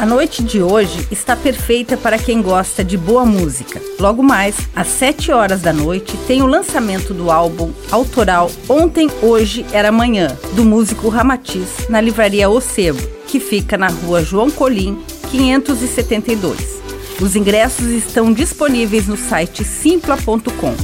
A noite de hoje está perfeita para quem gosta de boa música. Logo mais, às 7 horas da noite, tem o lançamento do álbum autoral Ontem, Hoje Era Amanhã, do músico Ramatiz, na livraria O Sebo, que fica na rua João Colim, 572. Os ingressos estão disponíveis no site simpla.com.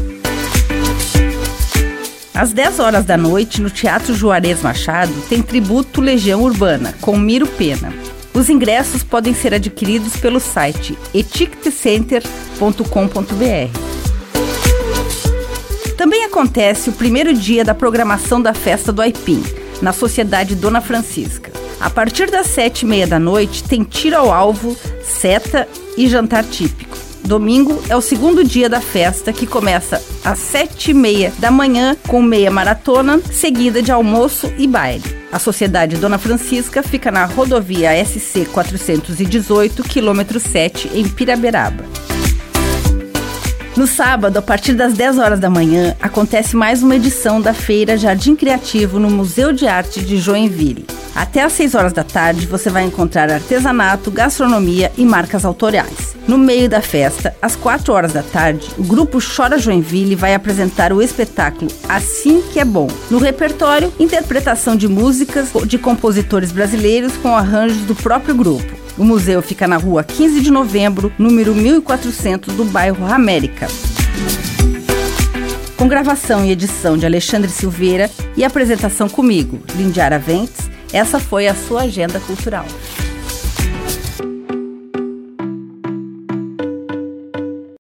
Às 10 horas da noite, no Teatro Juarez Machado, tem tributo Legião Urbana, com Miro Pena. Os ingressos podem ser adquiridos pelo site etiquetecenter.com.br. Também acontece o primeiro dia da programação da festa do Aipim, na Sociedade Dona Francisca. A partir das sete e meia da noite tem tiro ao alvo, seta e jantar típico. Domingo é o segundo dia da festa, que começa às sete e meia da manhã com meia maratona, seguida de almoço e baile. A Sociedade Dona Francisca fica na rodovia SC 418, quilômetro 7, em Piraberaba. No sábado, a partir das 10 horas da manhã, acontece mais uma edição da Feira Jardim Criativo no Museu de Arte de Joinville. Até às 6 horas da tarde, você vai encontrar artesanato, gastronomia e marcas autorais. No meio da festa, às 4 horas da tarde, o grupo Chora Joinville vai apresentar o espetáculo Assim que é Bom. No repertório, interpretação de músicas de compositores brasileiros com arranjos do próprio grupo. O museu fica na rua 15 de novembro, número 1400 do bairro América. Com gravação e edição de Alexandre Silveira e apresentação comigo, Lindiara Ventes, essa foi a sua agenda cultural.